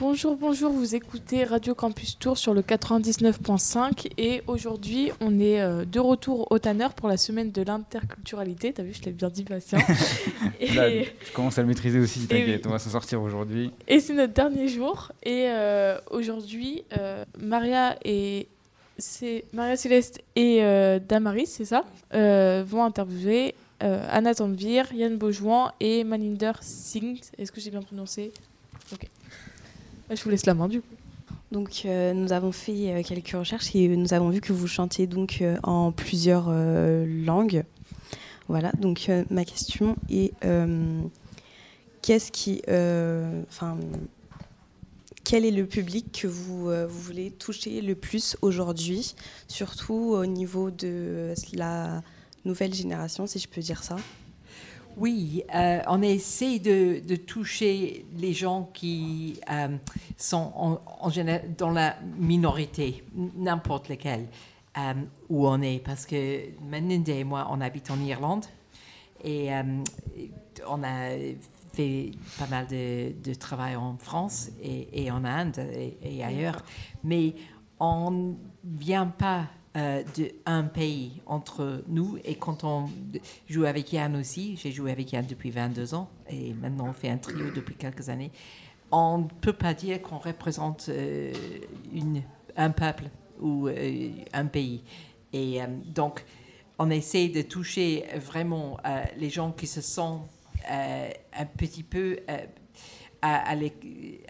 Bonjour, bonjour, vous écoutez Radio Campus Tour sur le 99.5 et aujourd'hui on est euh, de retour au Tanner pour la semaine de l'interculturalité. T'as vu, je l'ai bien dit, et... Là, je commence à le maîtriser aussi, t'inquiète, on va s'en sortir aujourd'hui. Et c'est notre dernier jour et euh, aujourd'hui euh, Maria et c'est Maria Céleste et Damaris, c'est ça, vont interviewer Anna Tanvir, Yann Beaujouan et Maninder Singh. Est-ce que j'ai bien prononcé? Ok. Je vous laisse la main du coup. Donc euh, nous avons fait euh, quelques recherches et nous avons vu que vous chantiez donc euh, en plusieurs langues. Voilà, donc ma question est qu'est-ce qui enfin quel est le public que vous, vous voulez toucher le plus aujourd'hui, surtout au niveau de la nouvelle génération, si je peux dire ça? Oui, euh, on essaie de, de, toucher les gens qui euh, sont en, en général dans la minorité, n'importe lequel, euh, où on est. Parce que Melinda et moi, on habite en Irlande et on a fait pas mal de, de travail en France et, et en Inde et, et ailleurs. Mais on ne vient pas euh, d'un pays entre nous. Et quand on joue avec Yann aussi, j'ai joué avec Yann depuis 22 ans et maintenant on fait un trio depuis quelques années, on ne peut pas dire qu'on représente euh, une, un peuple ou euh, un pays. Et donc, on essaie de toucher vraiment les gens qui se sentent un petit peu à,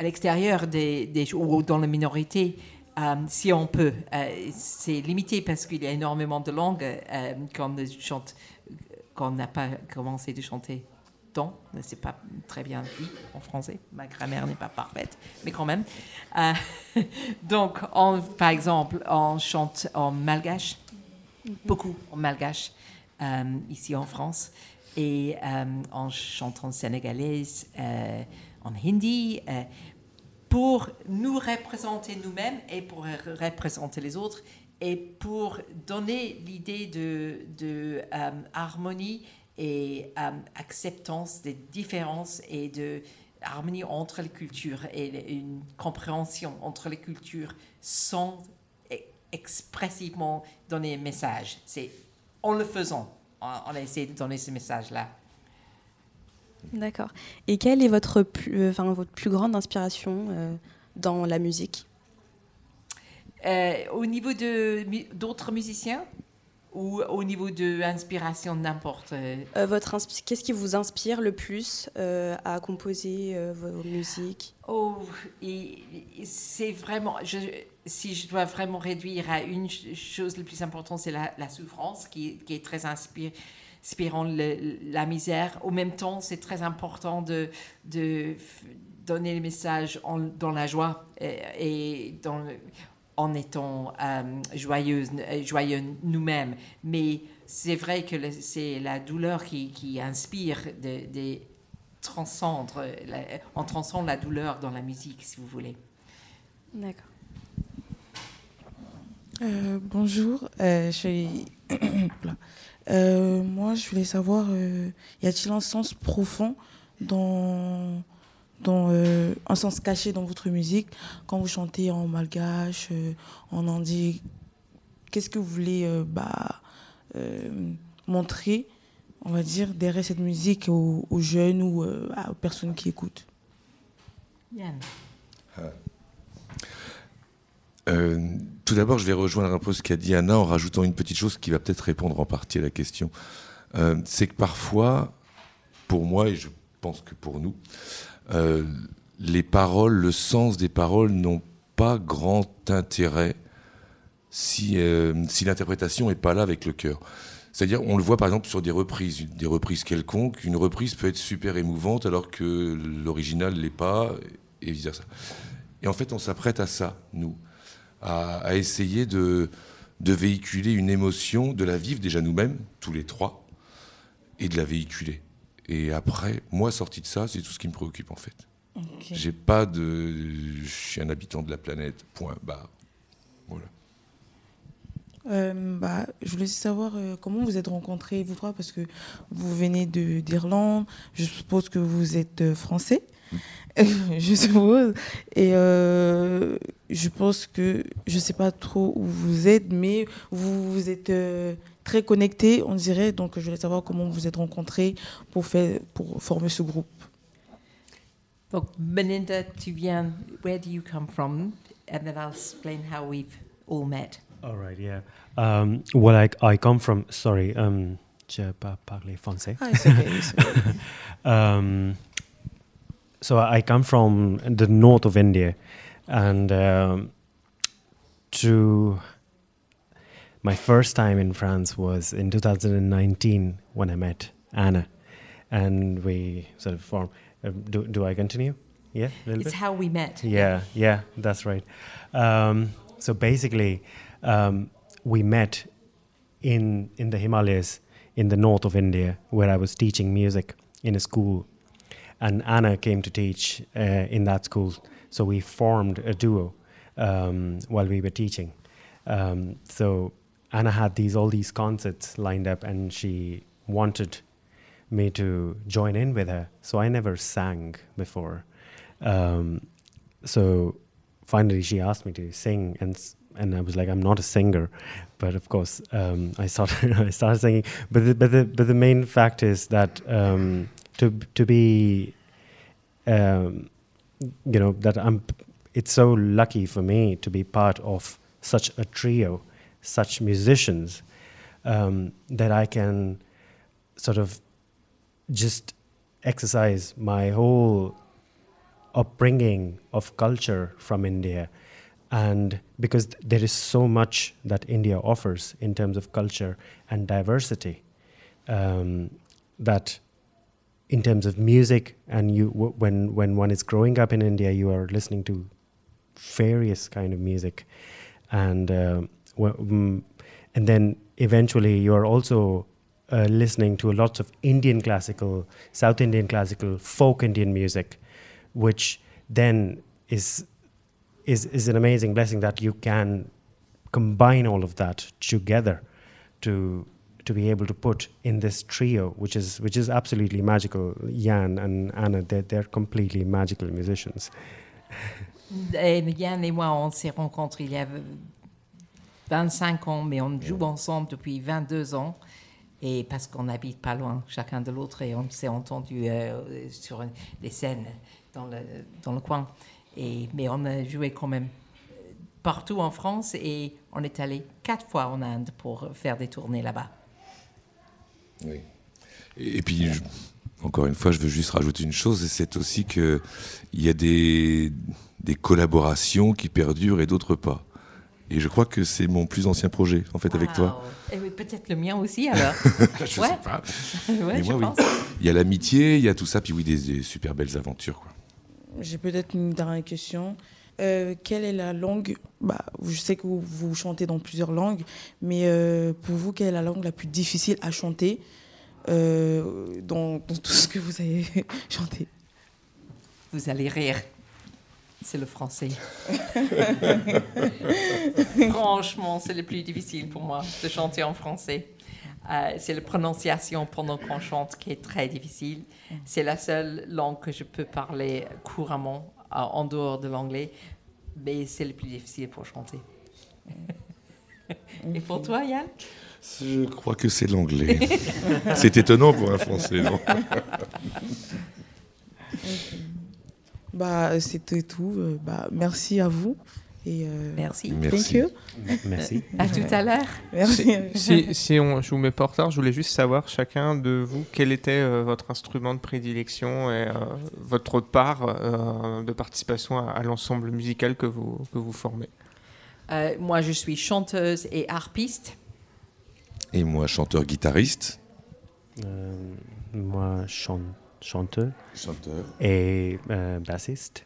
l'extérieur des, des, ou dans la minorité euh, si on peut. Euh, c'est limité parce qu'il y a énormément de langues euh, qu'on chante, qu'on n'a pas commencé de chanter tant. C'est pas très bien dit en français. Ma grammaire n'est pas parfaite, mais quand même. donc, on, par exemple, on chante en malgache, mhm. beaucoup en malgache, ici en France, et on chante en sénégalaise, en hindi pour nous représenter nous-mêmes et pour représenter les autres et pour donner l'idée de, euh, harmonie et euh, acceptance des différences et de harmonie entre les cultures et une compréhension entre les cultures sans e-, expressivement donner un message. C'est en le faisant, on a essayé de donner ce message-là. D'accord. Et quelle est votre plus, euh, enfin, votre plus grande inspiration euh, dans la musique? Euh, Au niveau d'autres musiciens ou au niveau de l'inspiration n'importe votre Qu'est-ce qui vous inspire le plus à composer vos musiques? Oh, c'est vraiment. Je, si je dois vraiment réduire à une chose, le plus important, c'est la, la, souffrance qui, qui est très inspirée inspirant la misère. Au même temps, c'est très important de, de donner le message dans la joie et, dans, en étant euh, joyeuse, joyeux nous-mêmes. Mais c'est vrai que c'est la douleur qui, qui inspire des de transcendre, on transcende la douleur dans la musique, si vous voulez. D'accord. Euh, bonjour, euh, je suis Euh, moi, je voulais savoir, euh, y a-t-il un sens profond dans, dans euh, un sens caché dans votre musique? Quand vous chantez en malgache, en indi Qu'est-ce que vous voulez bah, montrer, on va dire, derrière cette musique aux, jeunes ou aux personnes qui écoutent? Yann. Euh, tout d'abord, je vais rejoindre un peu ce qu'a dit Anna en rajoutant une petite chose qui va peut-être répondre en partie à la question. Euh, c'est que parfois, pour moi, et je pense que pour nous, euh, les paroles, le sens des paroles n'ont pas grand intérêt si, si l'interprétation n'est pas là avec le cœur. C'est-à-dire, on le voit par exemple sur des reprises, des reprises quelconques. Une reprise peut être super émouvante alors que l'original ne l'est pas, et vice-versa. Et en fait, on s'apprête à ça, nous à, essayer de, de véhiculer une émotion, de la vivre déjà nous-mêmes, tous les trois, et de la véhiculer. Et après, moi, sorti de ça, c'est tout ce qui me préoccupe en fait. J'ai pas de. Je suis un habitant de la planète, point barre. Voilà. Euh, bah, je voulais savoir euh, comment vous êtes rencontrés, vous trois, parce que vous venez d'Irlande, je suppose que vous êtes euh, français. je suppose. Et euh, je pense que je ne sais pas trop où vous êtes, mais vous, vous êtes euh, très connectés, on dirait. Donc, je voulais savoir comment vous vous êtes rencontrés pour, faire, pour former ce groupe. Donc, Belinda, tu viens, where do you come from? And then I'll explain how we've all met. All right, yeah. Um, well, I, I come from, sorry, um, je pas parler français. Ah, okay. um, so I come from the north of India, and um, to my first time in France was in 2019 when I met Anna, and we sort of formed. Uh, do do I continue? Yeah, a little It's bit. how we met. Yeah, yeah, that's right. Um, so basically, um, we met in in the Himalayas in the north of India, where I was teaching music in a school, and Anna came to teach uh, in that school. So we formed a duo um, while we were teaching. Um, so Anna had these all these concerts lined up, and she wanted me to join in with her. So I never sang before. Um, so finally, she asked me to sing, and and I was like, I'm not a singer, but of course, um, I started I started singing. But the, but the but the main fact is that um, to to be, um, you know, that I'm. It's so lucky for me to be part of such a trio, such musicians, um, that I can sort of just exercise my whole upbringing of culture from India. And because there is so much that India offers in terms of culture and diversity, um, that in terms of music, and you when when one is growing up in India, you are listening to various kind of music, and wh- mm, and then eventually you are also uh, listening to lots of Indian classical, South Indian classical, folk Indian music, which then is is is an amazing blessing that you can combine all of that together to to be able to put in this trio, which is which is absolutely magical. Jan and Anna, they're, they're completely magical musicians. Et Yann et moi, on s'est rencontrés il y a 25 ans, mais on joue ensemble depuis 22 ans. Et parce qu'on habite pas loin chacun de l'autre et on s'est entendu euh, sur les scènes dans le, dans le coin. Et, mais on a joué quand même partout en France et on est allé quatre fois en Inde pour faire des tournées là-bas. Oui. Et, et puis, je- encore une fois, je veux juste rajouter une chose, et c'est aussi qu'il y a des, des collaborations qui perdurent et d'autres pas. Et je crois que c'est mon plus ancien projet, en fait, avec toi. Et oui, peut-être le mien aussi alors. je Ouais. sais pas. ouais, Mais je moi, pense. oui. Il y a l'amitié, il y a tout ça, puis oui, des, des super belles aventures. Quoi. J'ai peut-être une dernière question. Euh, quelle est la langue? Bah, Je sais que vous, vous chantez dans plusieurs langues, mais euh, pour vous, quelle est la langue la plus difficile à chanter euh, dans, dans tout ce que vous avez chanté? Vous allez rire. C'est le français. Franchement, c'est le plus difficile pour moi de chanter en français. C'est la prononciation pendant qu'on chante qui est très difficile. C'est la seule langue que je peux parler couramment en dehors de l'anglais, mais c'est le plus difficile pour chanter. Et pour toi, Yann? Je crois que c'est l'anglais. c'est étonnant pour un Français, non? Bah, C'était tout. Euh, Bah, merci à vous. Et, euh, Merci. Thank Merci. you. Merci. À tout à l'heure. Merci. Si, si on, je vous mets pas en retard, je voulais juste savoir chacun de vous quel était euh, votre instrument de prédilection et euh, votre part euh, de participation à, à l'ensemble musical que vous, que vous formez? Euh, moi, je suis chanteuse et harpiste. Et moi, chanteur-guitariste. Euh, moi, chan- chanteur Chanteur. et euh, bassiste.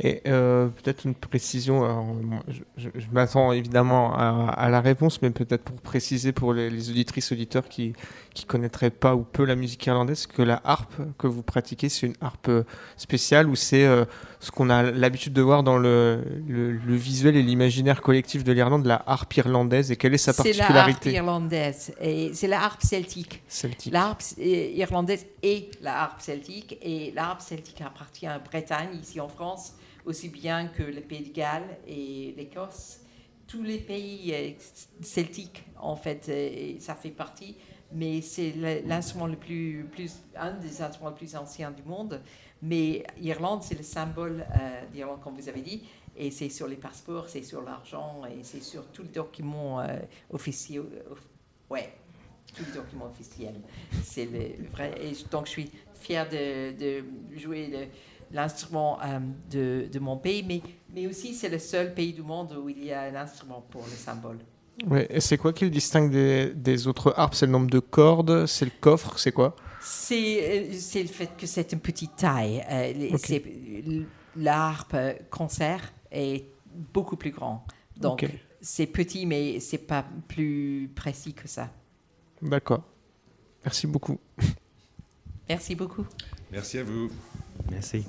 Et euh, peut-être une précision, alors, je, je- je m'attends évidemment à, à la réponse, mais peut-être pour préciser pour les, les auditrices, auditeurs qui qui connaîtraient pas ou peu la musique irlandaise, que la harpe que vous pratiquez, c'est une harpe spéciale ou c'est euh, ce qu'on a l'habitude de voir dans le, le, le visuel et l'imaginaire collectif de l'Irlande, la harpe irlandaise, et quelle est sa C'est la harpe particularité? irlandaise et c'est la harpe celtique. celtique La harpe euh, irlandaise et la harpe celtique. Et la harpe celtique appartient à Bretagne, ici en France, aussi bien que le Pays de Galles et l'Écosse. Tous les pays euh, celtiques, en fait, euh, ça fait partie. Mais c'est l'instrument le plus, un des instruments les plus anciens du monde. Mais Irlande, c'est le symbole euh, d'Irlande, comme vous avez dit. Et c'est sur les passeports, c'est sur l'argent, et c'est sur tout le document euh, officiel. ouais, tout le document officiel. C'est le vrai. Donc, je suis fière de, de jouer le- l'instrument euh, de, de mon pays, mais, mais aussi c'est le seul pays du monde où il y a un instrument pour le symbole. Ouais, et c'est quoi qui le distingue des, des autres harpes? C'est le nombre de cordes, c'est le coffre, c'est quoi? C'est euh, c'est le fait que c'est une petite taille. Euh, les- Ok. c'est- L'harpe euh, concert est beaucoup plus grand. Donc, c'est petit, mais c'est pas plus précis que ça. D'accord. Merci beaucoup. Merci beaucoup. Merci à vous. Merci.